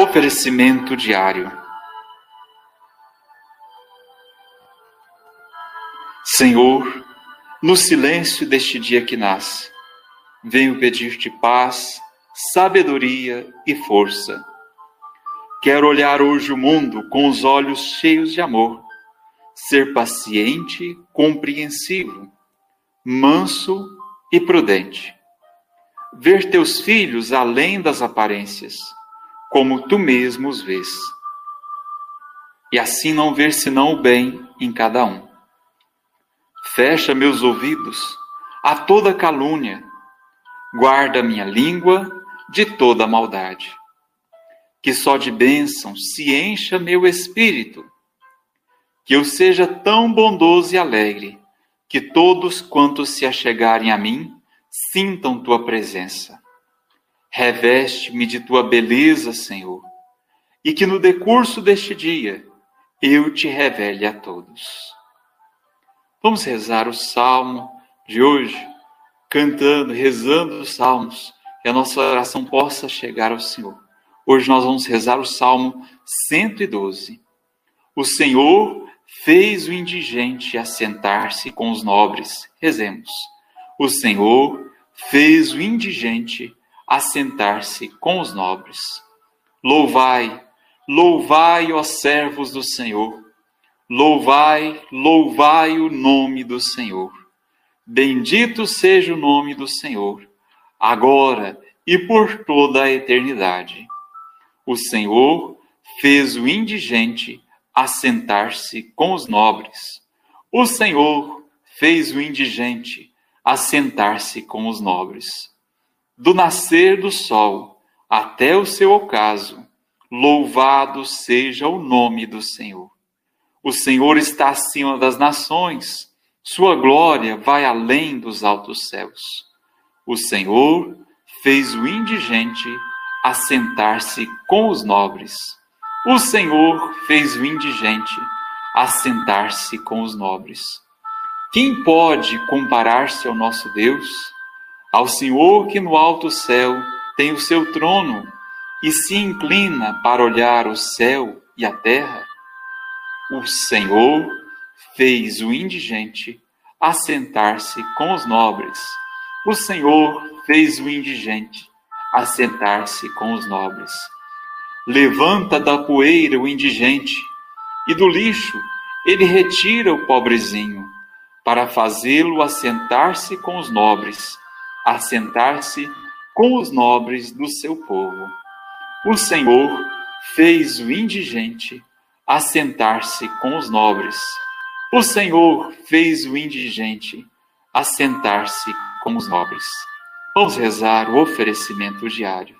Oferecimento diário. Senhor, no silêncio deste dia que nasce, venho pedir-te paz, sabedoria e força. Quero olhar hoje o mundo com os olhos cheios de amor, ser paciente, compreensivo, manso e prudente. Ver teus filhos além das aparências como tu mesmo os vês. E assim não ver senão o bem em cada um. Fecha meus ouvidos a toda calúnia, guarda minha língua de toda maldade. Que só de bênção se encha meu espírito, que eu seja tão bondoso e alegre, que todos quantos se achegarem a mim sintam tua presença Reveste-me de tua beleza, Senhor, e que no decurso deste dia eu te revele a todos. Vamos rezar o salmo de hoje, cantando, rezando os salmos, que a nossa oração possa chegar ao Senhor. Hoje nós vamos rezar o salmo 112. O Senhor fez o indigente assentar-se com os nobres. Rezemos. O Senhor fez o indigente assentar-se com os nobres. Louvai, louvai, ó servos do Senhor. Louvai, louvai o nome do Senhor. Bendito seja o nome do Senhor, agora e por toda a eternidade. O Senhor fez o indigente assentar-se com os nobres. O Senhor fez o indigente assentar-se com os nobres do nascer do sol até o seu ocaso, louvado seja o nome do Senhor. O Senhor está acima das nações, sua glória vai além dos altos céus. O Senhor fez o indigente assentar-se com os nobres. O Senhor fez o indigente assentar-se com os nobres. Quem pode comparar-se ao nosso Deus? Ao Senhor que no alto céu tem o seu trono e se inclina para olhar o céu e a terra, o Senhor fez o indigente assentar-se com os nobres. O Senhor fez o indigente assentar-se com os nobres. Levanta da poeira o indigente, e do lixo ele retira o pobrezinho, para fazê-lo assentar-se com os nobres assentar-se com os nobres do seu povo. O Senhor fez o indigente assentar-se com os nobres. O Senhor fez o indigente assentar-se com os nobres. Vamos rezar o oferecimento diário.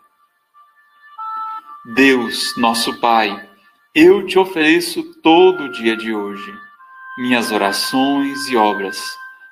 Deus, nosso Pai, eu te ofereço todo o dia de hoje, minhas orações e obras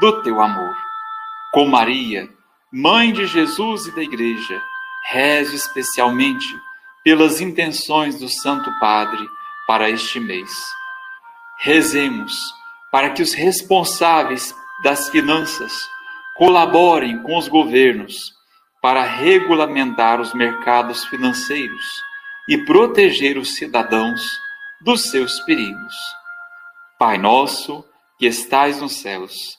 do teu amor. Com Maria, mãe de Jesus e da Igreja, rezo especialmente pelas intenções do Santo Padre para este mês. Rezemos para que os responsáveis das finanças colaborem com os governos para regulamentar os mercados financeiros e proteger os cidadãos dos seus perigos. Pai nosso, que estais nos céus,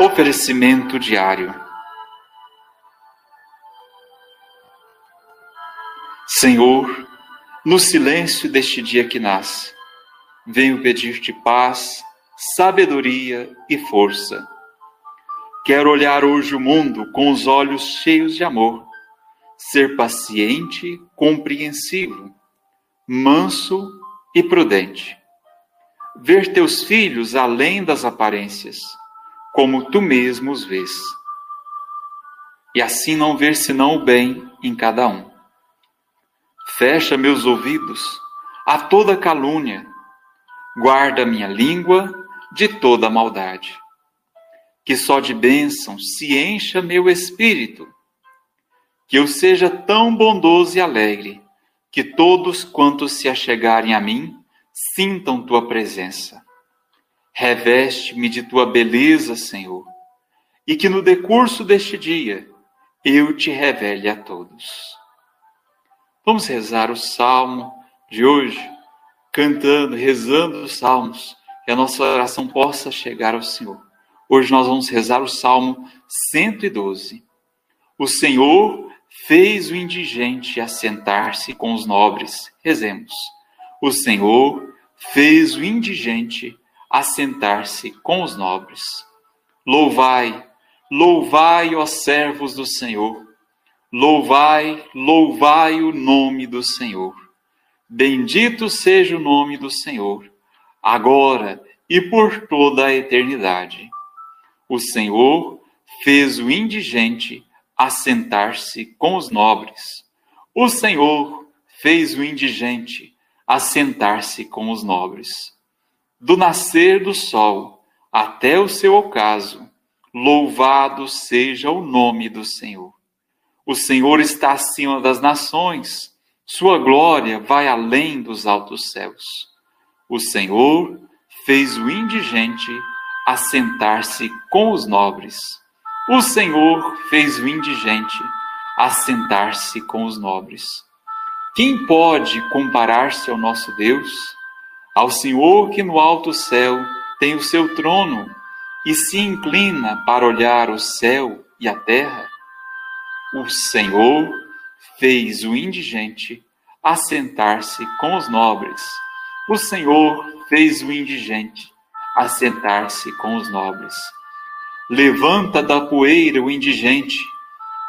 Oferecimento diário. Senhor, no silêncio deste dia que nasce, venho pedir-te paz, sabedoria e força. Quero olhar hoje o mundo com os olhos cheios de amor, ser paciente, compreensivo, manso e prudente. Ver teus filhos além das aparências como tu mesmo os vês. E assim não ver senão o bem em cada um. Fecha meus ouvidos a toda calúnia, guarda minha língua de toda maldade. Que só de bênção se encha meu espírito, que eu seja tão bondoso e alegre, que todos quantos se achegarem a mim sintam tua presença Reveste-me de tua beleza, Senhor, e que no decurso deste dia eu te revele a todos. Vamos rezar o salmo de hoje, cantando, rezando os salmos, que a nossa oração possa chegar ao Senhor. Hoje nós vamos rezar o salmo 112. O Senhor fez o indigente assentar-se com os nobres. Rezemos. O Senhor fez o indigente assentar-se com os nobres. Louvai, louvai, ó servos do Senhor. Louvai, louvai o nome do Senhor. Bendito seja o nome do Senhor, agora e por toda a eternidade. O Senhor fez o indigente assentar-se com os nobres. O Senhor fez o indigente assentar-se com os nobres do nascer do sol até o seu ocaso, louvado seja o nome do Senhor. O Senhor está acima das nações, sua glória vai além dos altos céus. O Senhor fez o indigente assentar-se com os nobres. O Senhor fez o indigente assentar-se com os nobres. Quem pode comparar-se ao nosso Deus? Ao Senhor que no alto céu tem o seu trono e se inclina para olhar o céu e a terra, o Senhor fez o indigente assentar-se com os nobres. O Senhor fez o indigente assentar-se com os nobres. Levanta da poeira o indigente,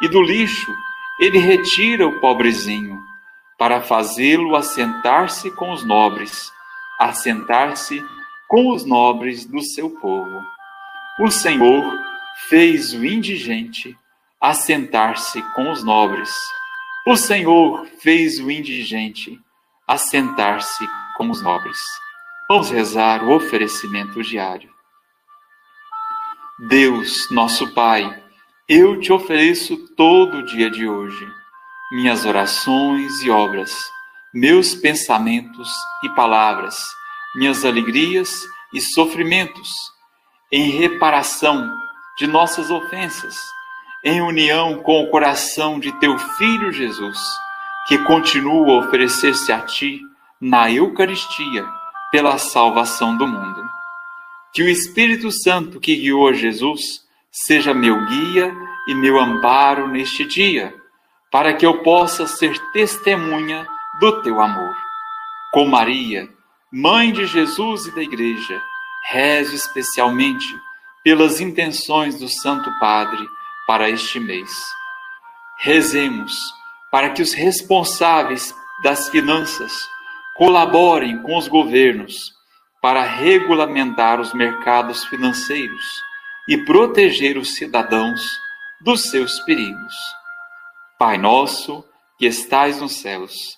e do lixo ele retira o pobrezinho, para fazê-lo assentar-se com os nobres assentar-se com os nobres do seu povo. O Senhor fez o indigente assentar-se com os nobres. O Senhor fez o indigente assentar-se com os nobres. Vamos rezar o oferecimento diário. Deus, nosso Pai, eu te ofereço todo o dia de hoje, minhas orações e obras meus pensamentos e palavras, minhas alegrias e sofrimentos, em reparação de nossas ofensas, em união com o coração de teu Filho Jesus, que continua a oferecer-se a ti na Eucaristia pela salvação do mundo. Que o Espírito Santo que guiou a Jesus seja meu guia e meu amparo neste dia, para que eu possa ser testemunha do teu amor. Com Maria, mãe de Jesus e da Igreja, rezo especialmente pelas intenções do Santo Padre para este mês. Rezemos para que os responsáveis das finanças colaborem com os governos para regulamentar os mercados financeiros e proteger os cidadãos dos seus perigos. Pai nosso, que estais nos céus,